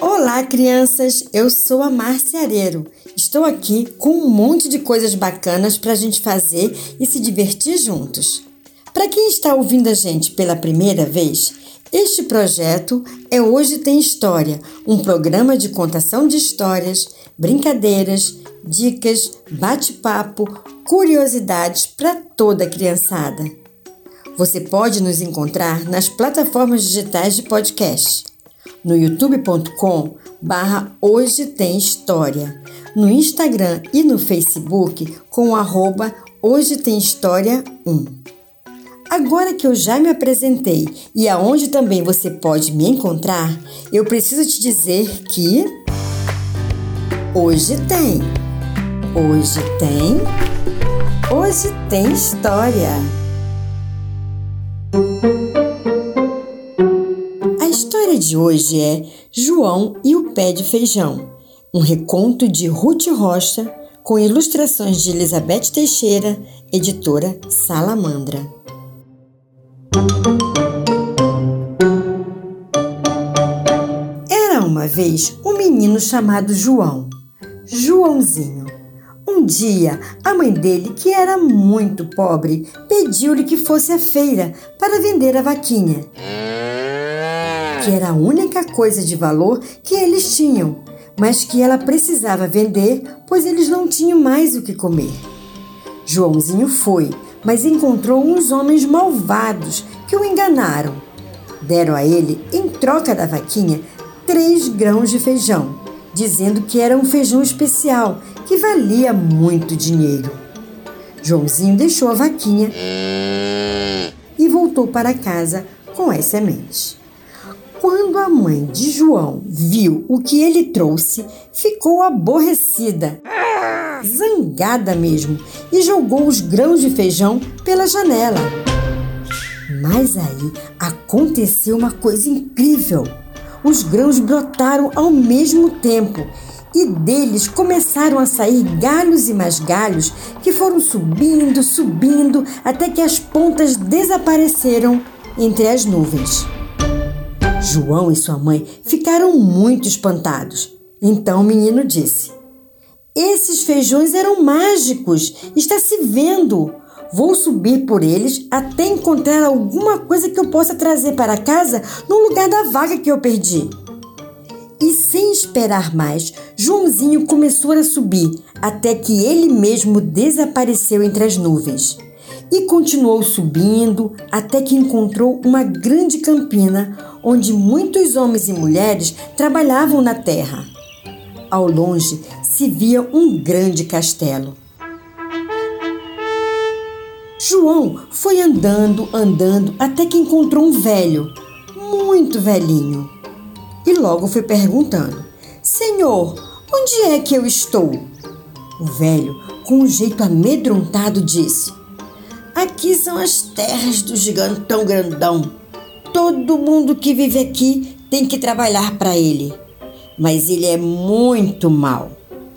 Olá, crianças! Eu sou a Márcia Areiro. Estou aqui com um monte de coisas bacanas para a gente fazer e se divertir juntos. Para quem está ouvindo a gente pela primeira vez, este projeto é Hoje Tem História, um programa de contação de histórias, brincadeiras, dicas, bate-papo, curiosidades para toda a criançada. Você pode nos encontrar nas plataformas digitais de podcast, no youtube.com barra Hoje Tem História, no Instagram e no Facebook com arroba Hoje Tem História 1. Agora que eu já me apresentei e aonde também você pode me encontrar, eu preciso te dizer que hoje tem. Hoje tem. Hoje tem história. A história de hoje é João e o pé de feijão, um reconto de Ruth Rocha com ilustrações de Elizabeth Teixeira, editora Salamandra. Era uma vez um menino chamado João, Joãozinho. Um dia, a mãe dele, que era muito pobre, pediu-lhe que fosse à feira para vender a vaquinha, que era a única coisa de valor que eles tinham, mas que ela precisava vender, pois eles não tinham mais o que comer. Joãozinho foi, mas encontrou uns homens malvados que o enganaram. Deram a ele, em troca da vaquinha, três grãos de feijão, dizendo que era um feijão especial que valia muito dinheiro. Joãozinho deixou a vaquinha e voltou para casa com as sementes. Quando a mãe de João viu o que ele trouxe, ficou aborrecida zangada mesmo, e jogou os grãos de feijão pela janela. Mas aí aconteceu uma coisa incrível. Os grãos brotaram ao mesmo tempo e deles começaram a sair galhos e mais galhos que foram subindo, subindo, até que as pontas desapareceram entre as nuvens. João e sua mãe ficaram muito espantados. Então o menino disse: esses feijões eram mágicos, está se vendo. Vou subir por eles até encontrar alguma coisa que eu possa trazer para casa no lugar da vaga que eu perdi. E sem esperar mais, Joãozinho começou a subir até que ele mesmo desapareceu entre as nuvens. E continuou subindo até que encontrou uma grande campina onde muitos homens e mulheres trabalhavam na terra. Ao longe se via um grande castelo. João foi andando, andando, até que encontrou um velho, muito velhinho. E logo foi perguntando: Senhor, onde é que eu estou? O velho, com um jeito amedrontado, disse: Aqui são as terras do gigantão grandão. Todo mundo que vive aqui tem que trabalhar para ele. Mas ele é muito mau.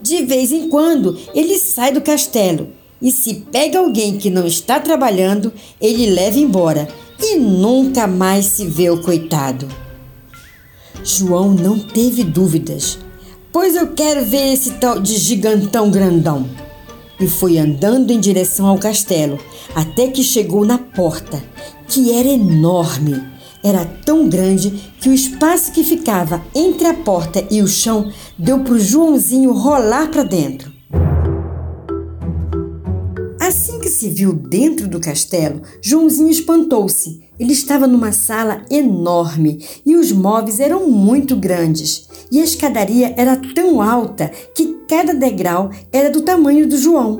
De vez em quando, ele sai do castelo e, se pega alguém que não está trabalhando, ele leva embora e nunca mais se vê o coitado. João não teve dúvidas, pois eu quero ver esse tal de gigantão grandão. E foi andando em direção ao castelo, até que chegou na porta, que era enorme era tão grande que o espaço que ficava entre a porta e o chão deu para o Joãozinho rolar para dentro. Se viu dentro do castelo, Joãozinho espantou-se. Ele estava numa sala enorme e os móveis eram muito grandes. E a escadaria era tão alta que cada degrau era do tamanho do João.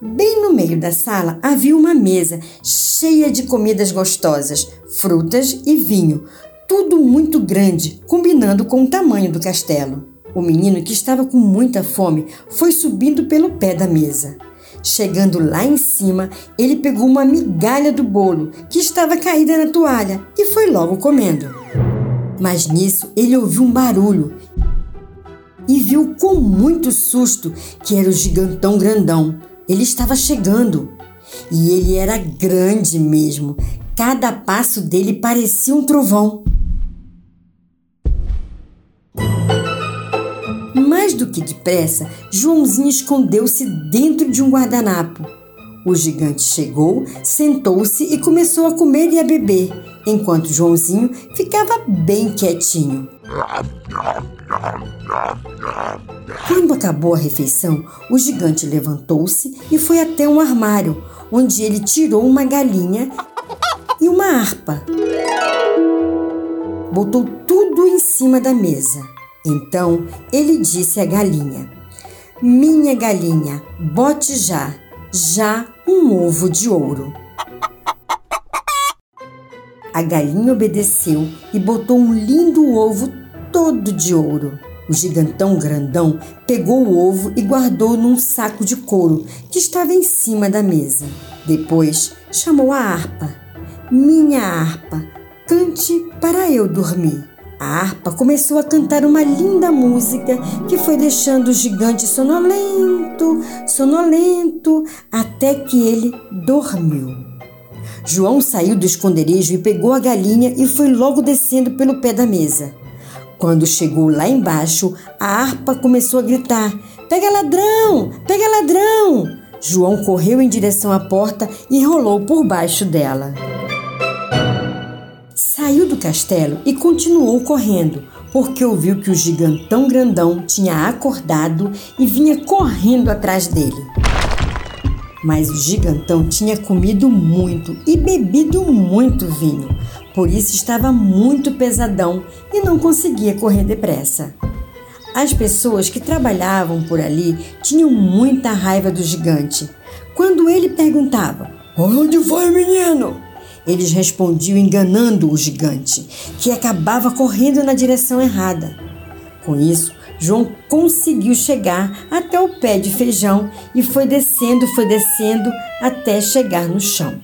Bem no meio da sala havia uma mesa cheia de comidas gostosas, frutas e vinho, tudo muito grande, combinando com o tamanho do castelo. O menino, que estava com muita fome, foi subindo pelo pé da mesa. Chegando lá em cima, ele pegou uma migalha do bolo que estava caída na toalha e foi logo comendo. Mas nisso ele ouviu um barulho e viu com muito susto que era o gigantão grandão ele estava chegando e ele era grande mesmo, Cada passo dele parecia um trovão. Do que depressa, Joãozinho escondeu-se dentro de um guardanapo. O gigante chegou, sentou-se e começou a comer e a beber, enquanto Joãozinho ficava bem quietinho. Quando acabou a refeição, o gigante levantou-se e foi até um armário, onde ele tirou uma galinha e uma harpa. Botou tudo em cima da mesa. Então ele disse à galinha: Minha galinha, bote já, já um ovo de ouro. A galinha obedeceu e botou um lindo ovo todo de ouro. O gigantão grandão pegou o ovo e guardou num saco de couro que estava em cima da mesa. Depois chamou a harpa. Minha harpa, cante para eu dormir. A harpa começou a cantar uma linda música que foi deixando o gigante sonolento, sonolento, até que ele dormiu. João saiu do esconderijo e pegou a galinha e foi logo descendo pelo pé da mesa. Quando chegou lá embaixo, a harpa começou a gritar: Pega ladrão! Pega ladrão! João correu em direção à porta e rolou por baixo dela. Saiu do castelo e continuou correndo, porque ouviu que o gigantão grandão tinha acordado e vinha correndo atrás dele. Mas o gigantão tinha comido muito e bebido muito vinho, por isso estava muito pesadão e não conseguia correr depressa. As pessoas que trabalhavam por ali tinham muita raiva do gigante. Quando ele perguntava: Onde vai, menino? Eles respondiam enganando o gigante, que acabava correndo na direção errada. Com isso, João conseguiu chegar até o pé de feijão e foi descendo, foi descendo até chegar no chão.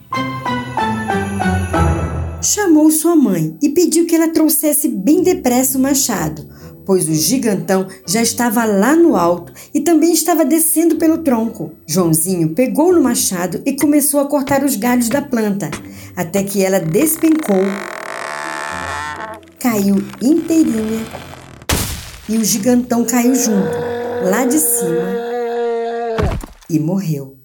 Chamou sua mãe e pediu que ela trouxesse bem depressa o machado, pois o gigantão já estava lá no alto e também estava descendo pelo tronco. Joãozinho pegou no machado e começou a cortar os galhos da planta, até que ela despencou, caiu inteirinha e o gigantão caiu junto, lá de cima, e morreu.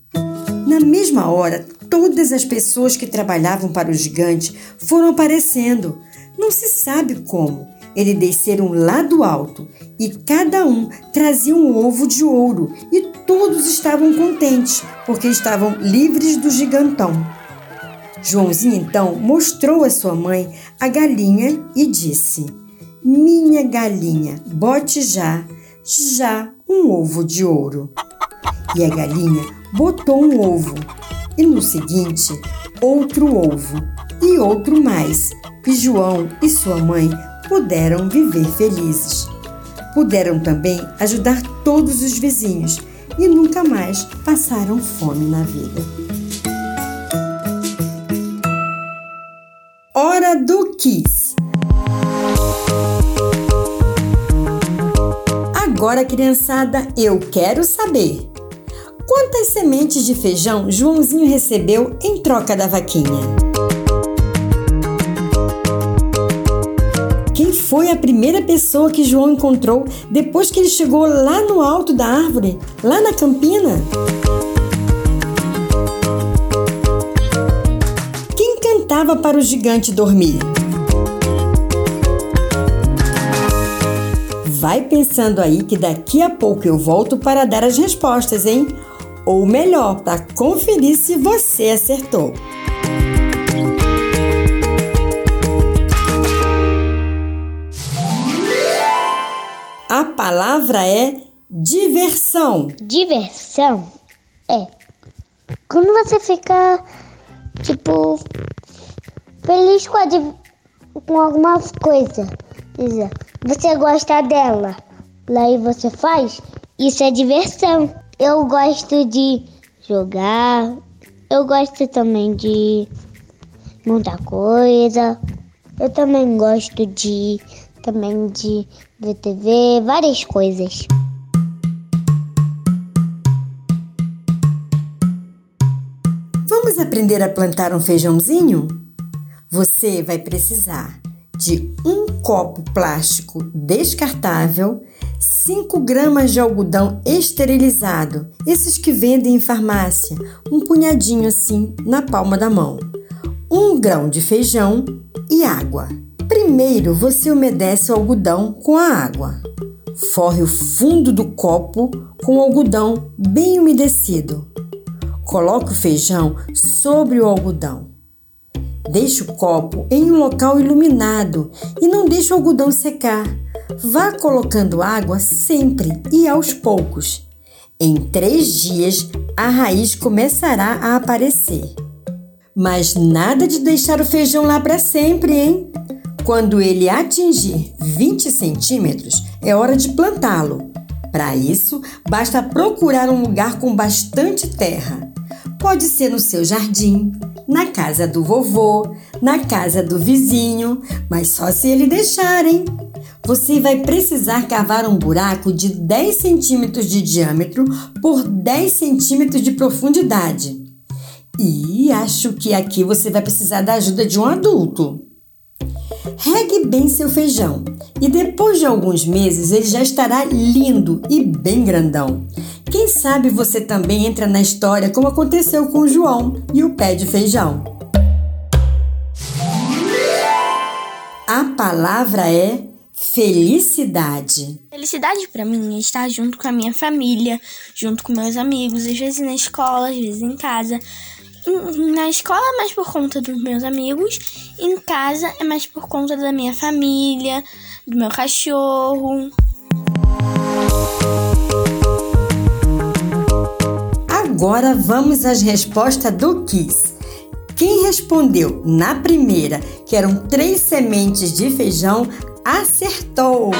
Na mesma hora, todas as pessoas que trabalhavam para o gigante foram aparecendo. Não se sabe como. Eles desceram lá do alto e cada um trazia um ovo de ouro e todos estavam contentes porque estavam livres do gigantão. Joãozinho então mostrou à sua mãe a galinha e disse: minha galinha, bote já, já um ovo de ouro. E a galinha botou um ovo, e no seguinte, outro ovo, e outro mais. E João e sua mãe puderam viver felizes. Puderam também ajudar todos os vizinhos e nunca mais passaram fome na vida. Hora do Kiss. Agora, criançada, eu quero saber. Quantas sementes de feijão Joãozinho recebeu em troca da vaquinha? Foi a primeira pessoa que João encontrou depois que ele chegou lá no alto da árvore, lá na campina? Quem cantava para o gigante dormir? Vai pensando aí que daqui a pouco eu volto para dar as respostas, hein? Ou melhor, para conferir se você acertou. A palavra é diversão. Diversão é quando você fica, tipo, feliz com, a, com alguma coisa. Você gosta dela, aí você faz, isso é diversão. Eu gosto de jogar, eu gosto também de montar coisa. Eu também gosto de também de ver TV, várias coisas. Vamos aprender a plantar um feijãozinho? Você vai precisar de um copo plástico descartável, 5 gramas de algodão esterilizado, esses que vendem em farmácia, um punhadinho assim na palma da mão, um grão de feijão e água. Primeiro você umedece o algodão com a água. Forre o fundo do copo com o algodão bem umedecido. Coloque o feijão sobre o algodão. Deixe o copo em um local iluminado e não deixe o algodão secar. Vá colocando água sempre e aos poucos. Em três dias, a raiz começará a aparecer. Mas nada de deixar o feijão lá para sempre, hein? Quando ele atingir 20 centímetros, é hora de plantá-lo. Para isso, basta procurar um lugar com bastante terra. Pode ser no seu jardim, na casa do vovô, na casa do vizinho, mas só se ele deixar, hein? Você vai precisar cavar um buraco de 10 centímetros de diâmetro por 10 centímetros de profundidade. E acho que aqui você vai precisar da ajuda de um adulto. Regue bem seu feijão e depois de alguns meses ele já estará lindo e bem grandão. Quem sabe você também entra na história como aconteceu com o João e o pé de feijão. A palavra é felicidade. Felicidade para mim é estar junto com a minha família, junto com meus amigos, às vezes na escola, às vezes em casa. Na escola é mais por conta dos meus amigos, em casa é mais por conta da minha família, do meu cachorro. Agora vamos às respostas do Kiss. Quem respondeu na primeira, que eram três sementes de feijão, acertou.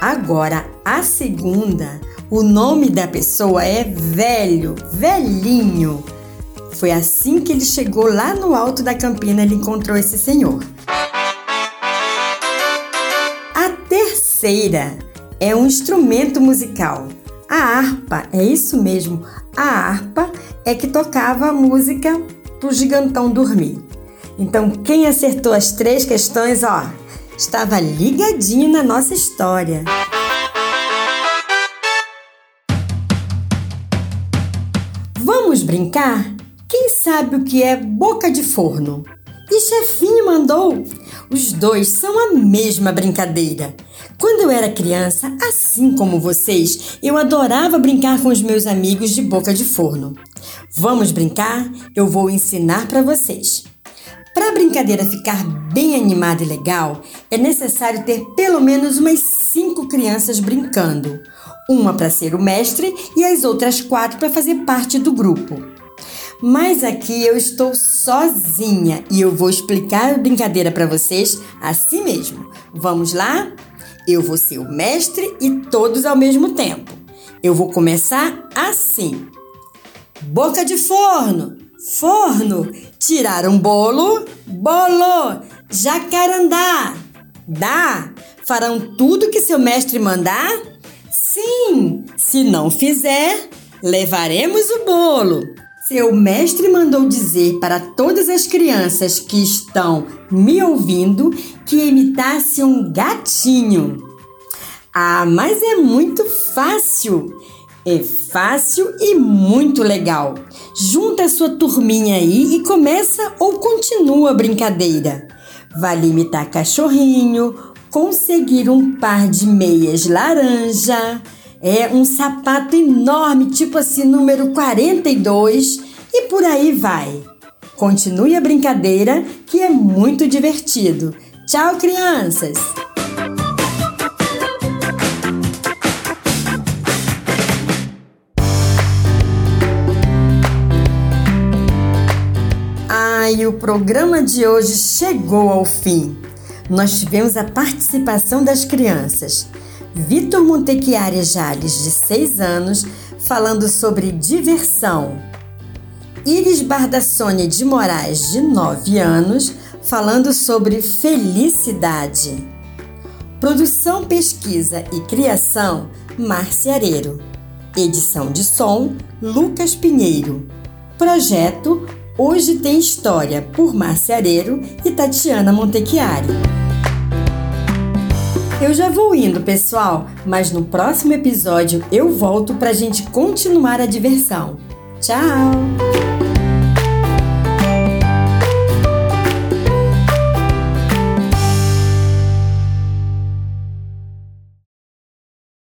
Agora a segunda, o nome da pessoa é velho, velhinho. Foi assim que ele chegou lá no alto da campina, ele encontrou esse senhor. A terceira é um instrumento musical. A harpa, é isso mesmo. A harpa é que tocava a música pro gigantão dormir. Então, quem acertou as três questões, ó, estava ligadinho na nossa história. Brincar? Quem sabe o que é boca de forno? E chefinho mandou. Os dois são a mesma brincadeira. Quando eu era criança, assim como vocês, eu adorava brincar com os meus amigos de boca de forno. Vamos brincar? Eu vou ensinar para vocês. Para a brincadeira ficar bem animada e legal, é necessário ter pelo menos umas cinco crianças brincando. Uma para ser o mestre e as outras quatro para fazer parte do grupo. Mas aqui eu estou sozinha e eu vou explicar a brincadeira para vocês assim mesmo. Vamos lá? Eu vou ser o mestre e todos ao mesmo tempo. Eu vou começar assim. Boca de forno, forno, tirar um bolo, bolo, jacarandá, dá. Farão tudo que seu mestre mandar? Sim, se não fizer, levaremos o bolo. Seu mestre mandou dizer para todas as crianças que estão me ouvindo que imitasse um gatinho. Ah, mas é muito fácil! É fácil e muito legal. Junta a sua turminha aí e começa ou continua a brincadeira. Vale imitar cachorrinho, conseguir um par de meias laranja, é um sapato enorme, tipo assim, número 42, e por aí vai. Continue a brincadeira, que é muito divertido. Tchau, crianças! Ai, o programa de hoje chegou ao fim. Nós tivemos a participação das crianças. Vitor Montechiari Jales, de 6 anos, falando sobre diversão. Iris Bardassone de Moraes, de 9 anos, falando sobre felicidade. Produção, pesquisa e criação, Márcia Areiro. Edição de som, Lucas Pinheiro. Projeto Hoje tem história por Márcia Areiro e Tatiana Montechiari. Eu já vou indo, pessoal, mas no próximo episódio eu volto para a gente continuar a diversão. Tchau!